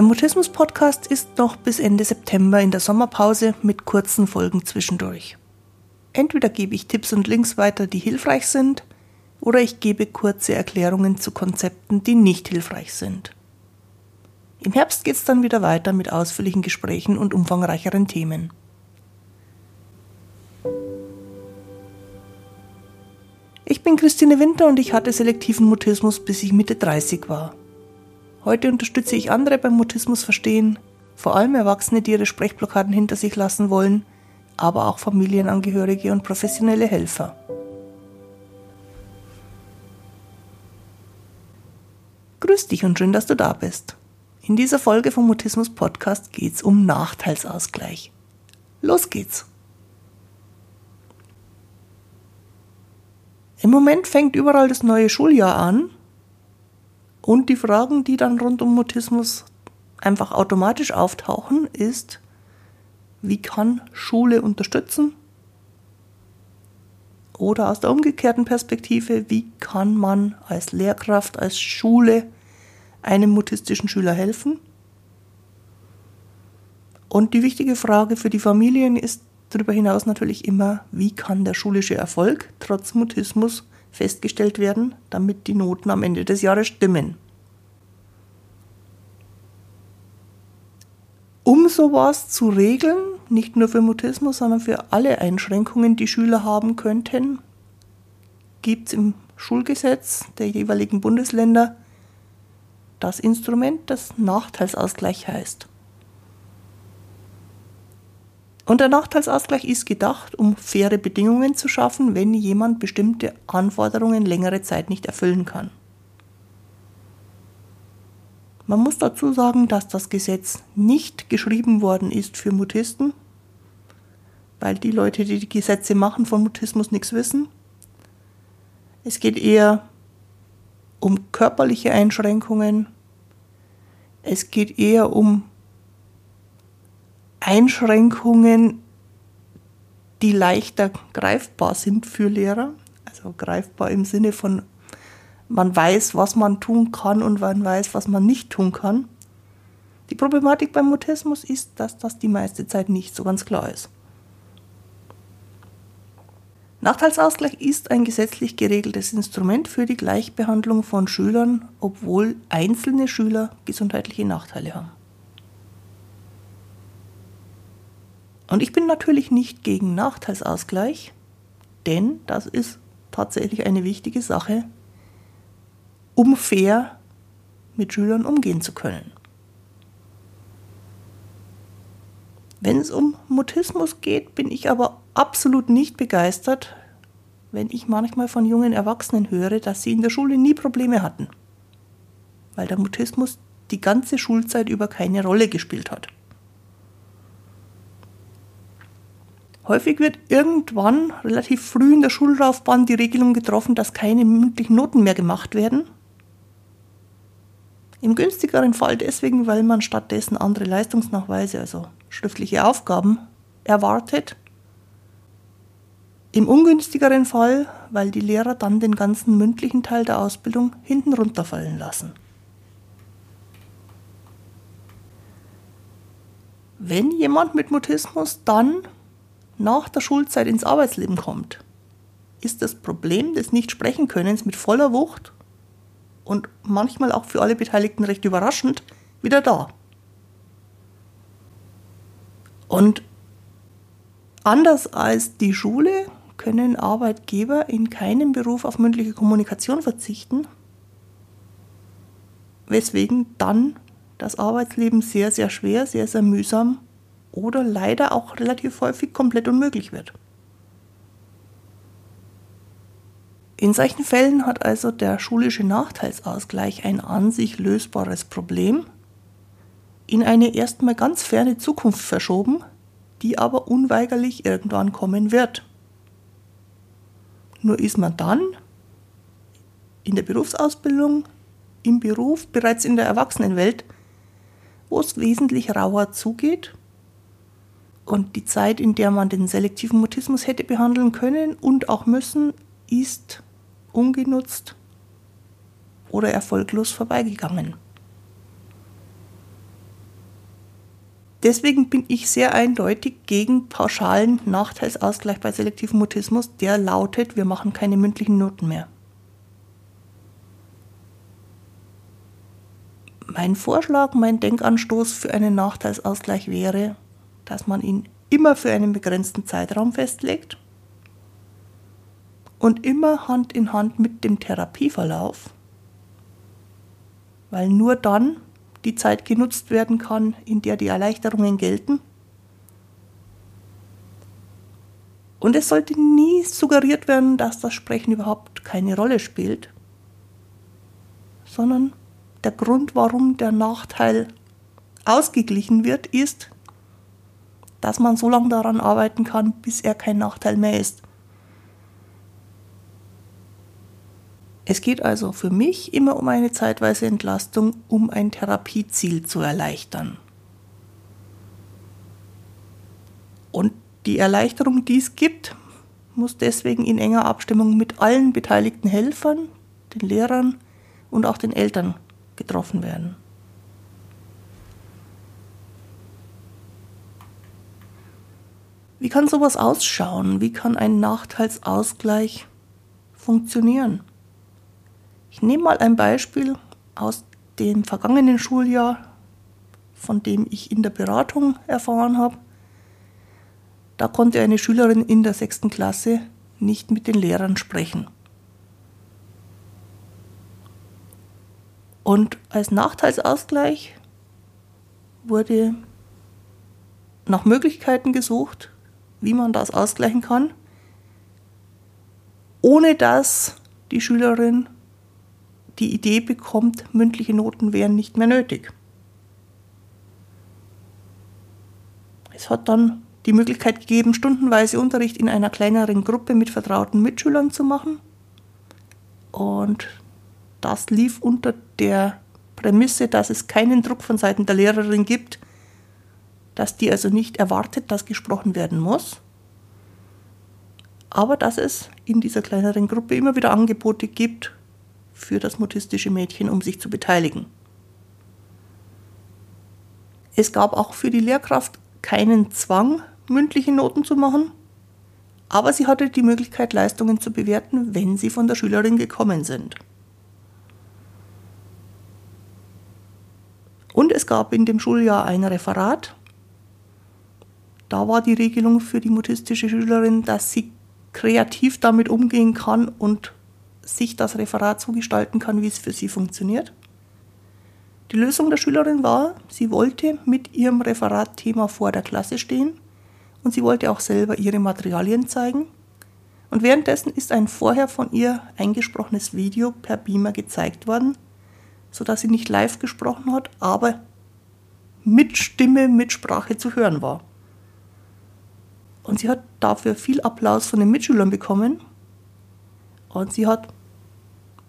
Der Mutismus-Podcast ist noch bis Ende September in der Sommerpause mit kurzen Folgen zwischendurch. Entweder gebe ich Tipps und Links weiter, die hilfreich sind, oder ich gebe kurze Erklärungen zu Konzepten, die nicht hilfreich sind. Im Herbst geht es dann wieder weiter mit ausführlichen Gesprächen und umfangreicheren Themen. Ich bin Christine Winter und ich hatte selektiven Mutismus, bis ich Mitte 30 war. Heute unterstütze ich andere beim Mutismus verstehen, vor allem Erwachsene, die ihre Sprechblockaden hinter sich lassen wollen, aber auch Familienangehörige und professionelle Helfer. Grüß dich und schön, dass du da bist. In dieser Folge vom Mutismus Podcast geht's um Nachteilsausgleich. Los geht's! Im Moment fängt überall das neue Schuljahr an und die Fragen, die dann rund um Mutismus einfach automatisch auftauchen, ist, wie kann Schule unterstützen? Oder aus der umgekehrten Perspektive, wie kann man als Lehrkraft, als Schule einem mutistischen Schüler helfen? Und die wichtige Frage für die Familien ist darüber hinaus natürlich immer, wie kann der schulische Erfolg trotz Mutismus festgestellt werden, damit die Noten am Ende des Jahres stimmen. Um sowas zu regeln, nicht nur für Mutismus, sondern für alle Einschränkungen, die Schüler haben könnten, gibt es im Schulgesetz der jeweiligen Bundesländer das Instrument, das Nachteilsausgleich heißt. Und der Nachteilsausgleich ist gedacht, um faire Bedingungen zu schaffen, wenn jemand bestimmte Anforderungen längere Zeit nicht erfüllen kann. Man muss dazu sagen, dass das Gesetz nicht geschrieben worden ist für Mutisten, weil die Leute, die die Gesetze machen, von Mutismus nichts wissen. Es geht eher um körperliche Einschränkungen. Es geht eher um Einschränkungen, die leichter greifbar sind für Lehrer. Also greifbar im Sinne von, man weiß, was man tun kann und man weiß, was man nicht tun kann. Die Problematik beim Mutismus ist, dass das die meiste Zeit nicht so ganz klar ist. Nachteilsausgleich ist ein gesetzlich geregeltes Instrument für die Gleichbehandlung von Schülern, obwohl einzelne Schüler gesundheitliche Nachteile haben. Und ich bin natürlich nicht gegen Nachteilsausgleich, denn das ist tatsächlich eine wichtige Sache, um fair mit Schülern umgehen zu können. Wenn es um Mutismus geht, bin ich aber absolut nicht begeistert, wenn ich manchmal von jungen Erwachsenen höre, dass sie in der Schule nie Probleme hatten, weil der Mutismus die ganze Schulzeit über keine Rolle gespielt hat. Häufig wird irgendwann relativ früh in der Schullaufbahn die Regelung getroffen, dass keine mündlichen Noten mehr gemacht werden. Im günstigeren Fall deswegen, weil man stattdessen andere Leistungsnachweise, also schriftliche Aufgaben, erwartet. Im ungünstigeren Fall, weil die Lehrer dann den ganzen mündlichen Teil der Ausbildung hinten runterfallen lassen. Wenn jemand mit Mutismus dann nach der Schulzeit ins Arbeitsleben kommt, ist das Problem des Nichtsprechenkönnens mit voller Wucht und manchmal auch für alle Beteiligten recht überraschend wieder da. Und anders als die Schule können Arbeitgeber in keinem Beruf auf mündliche Kommunikation verzichten, weswegen dann das Arbeitsleben sehr, sehr schwer, sehr, sehr mühsam oder leider auch relativ häufig komplett unmöglich wird. In solchen Fällen hat also der schulische Nachteilsausgleich ein an sich lösbares Problem in eine erstmal ganz ferne Zukunft verschoben, die aber unweigerlich irgendwann kommen wird. Nur ist man dann in der Berufsausbildung, im Beruf, bereits in der Erwachsenenwelt, wo es wesentlich rauer zugeht und die Zeit, in der man den selektiven Mutismus hätte behandeln können und auch müssen, ist ungenutzt oder erfolglos vorbeigegangen. Deswegen bin ich sehr eindeutig gegen pauschalen Nachteilsausgleich bei selektivem Mutismus, der lautet, wir machen keine mündlichen Noten mehr. Mein Vorschlag, mein Denkanstoß für einen Nachteilsausgleich wäre, dass man ihn immer für einen begrenzten Zeitraum festlegt und immer Hand in Hand mit dem Therapieverlauf, weil nur dann die Zeit genutzt werden kann, in der die Erleichterungen gelten. Und es sollte nie suggeriert werden, dass das Sprechen überhaupt keine Rolle spielt, sondern der Grund, warum der Nachteil ausgeglichen wird, ist, dass man so lange daran arbeiten kann, bis er kein Nachteil mehr ist. Es geht also für mich immer um eine zeitweise Entlastung, um ein Therapieziel zu erleichtern. Und die Erleichterung, die es gibt, muss deswegen in enger Abstimmung mit allen beteiligten Helfern, den Lehrern und auch den Eltern getroffen werden. Wie kann sowas ausschauen? Wie kann ein Nachteilsausgleich funktionieren? Ich nehme mal ein Beispiel aus dem vergangenen Schuljahr, von dem ich in der Beratung erfahren habe. Da konnte eine Schülerin in der sechsten Klasse nicht mit den Lehrern sprechen. Und als Nachteilsausgleich wurde nach Möglichkeiten gesucht, wie man das ausgleichen kann, ohne dass die Schülerin die Idee bekommt, mündliche Noten wären nicht mehr nötig. Es hat dann die Möglichkeit gegeben, stundenweise Unterricht in einer kleineren Gruppe mit vertrauten Mitschülern zu machen. Und das lief unter der Prämisse, dass es keinen Druck von Seiten der Lehrerin gibt, dass die also nicht erwartet, dass gesprochen werden muss, aber dass es in dieser kleineren Gruppe immer wieder Angebote gibt, für das mutistische Mädchen, um sich zu beteiligen. Es gab auch für die Lehrkraft keinen Zwang, mündliche Noten zu machen, aber sie hatte die Möglichkeit, Leistungen zu bewerten, wenn sie von der Schülerin gekommen sind. Und es gab in dem Schuljahr ein Referat. Da war die Regelung für die mutistische Schülerin, dass sie kreativ damit umgehen kann und sich das Referat so gestalten kann, wie es für sie funktioniert. Die Lösung der Schülerin war, sie wollte mit ihrem Referatthema vor der Klasse stehen und sie wollte auch selber ihre Materialien zeigen. Und währenddessen ist ein vorher von ihr eingesprochenes Video per Beamer gezeigt worden, sodass sie nicht live gesprochen hat, aber mit Stimme, mit Sprache zu hören war. Und sie hat dafür viel Applaus von den Mitschülern bekommen. Und sie hat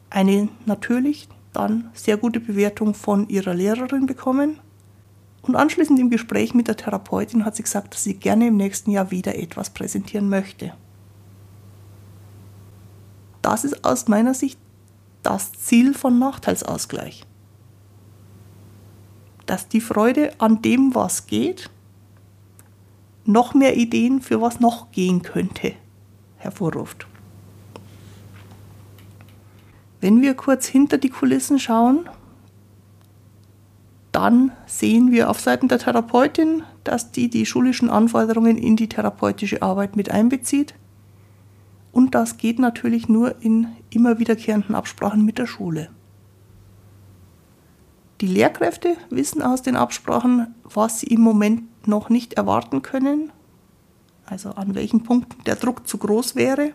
eine natürlich dann sehr gute Bewertung von ihrer Lehrerin bekommen. Und anschließend im Gespräch mit der Therapeutin hat sie gesagt, dass sie gerne im nächsten Jahr wieder etwas präsentieren möchte. Das ist aus meiner Sicht das Ziel von Nachteilsausgleich. Dass die Freude an dem, was geht, noch mehr Ideen für was noch gehen könnte, hervorruft. Wenn wir kurz hinter die Kulissen schauen, dann sehen wir auf Seiten der Therapeutin, dass die die schulischen Anforderungen in die therapeutische Arbeit mit einbezieht. Und das geht natürlich nur in immer wiederkehrenden Absprachen mit der Schule. Die Lehrkräfte wissen aus den Absprachen, was sie im Moment noch nicht erwarten können, also an welchen Punkten der Druck zu groß wäre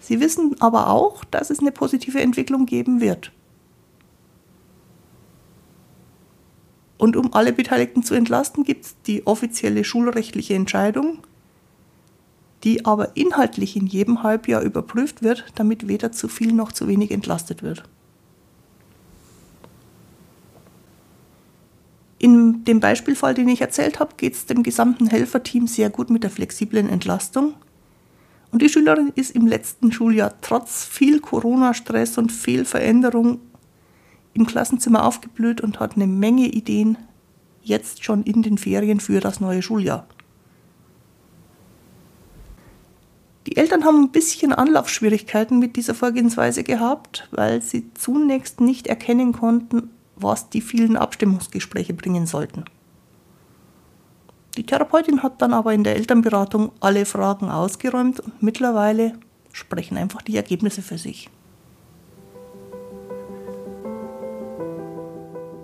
Sie wissen aber auch, dass es eine positive Entwicklung geben wird. Und um alle Beteiligten zu entlasten, gibt es die offizielle schulrechtliche Entscheidung, die aber inhaltlich in jedem Halbjahr überprüft wird, damit weder zu viel noch zu wenig entlastet wird. In dem Beispielfall, den ich erzählt habe, geht es dem gesamten Helferteam sehr gut mit der flexiblen Entlastung. Und die Schülerin ist im letzten Schuljahr trotz viel Corona-Stress und viel Veränderung im Klassenzimmer aufgeblüht und hat eine Menge Ideen jetzt schon in den Ferien für das neue Schuljahr. Die Eltern haben ein bisschen Anlaufschwierigkeiten mit dieser Vorgehensweise gehabt, weil sie zunächst nicht erkennen konnten, was die vielen Abstimmungsgespräche bringen sollten. Die Therapeutin hat dann aber in der Elternberatung alle Fragen ausgeräumt und mittlerweile sprechen einfach die Ergebnisse für sich.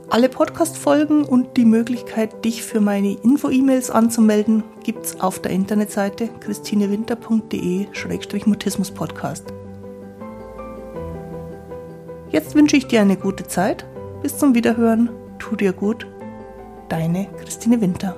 Alle Podcast-Folgen und die Möglichkeit, dich für meine Info-E-Mails anzumelden, gibt's auf der Internetseite christinewinter.de-mutismus-podcast. Jetzt wünsche ich dir eine gute Zeit. Bis zum Wiederhören. Tu dir gut. Deine Christine Winter.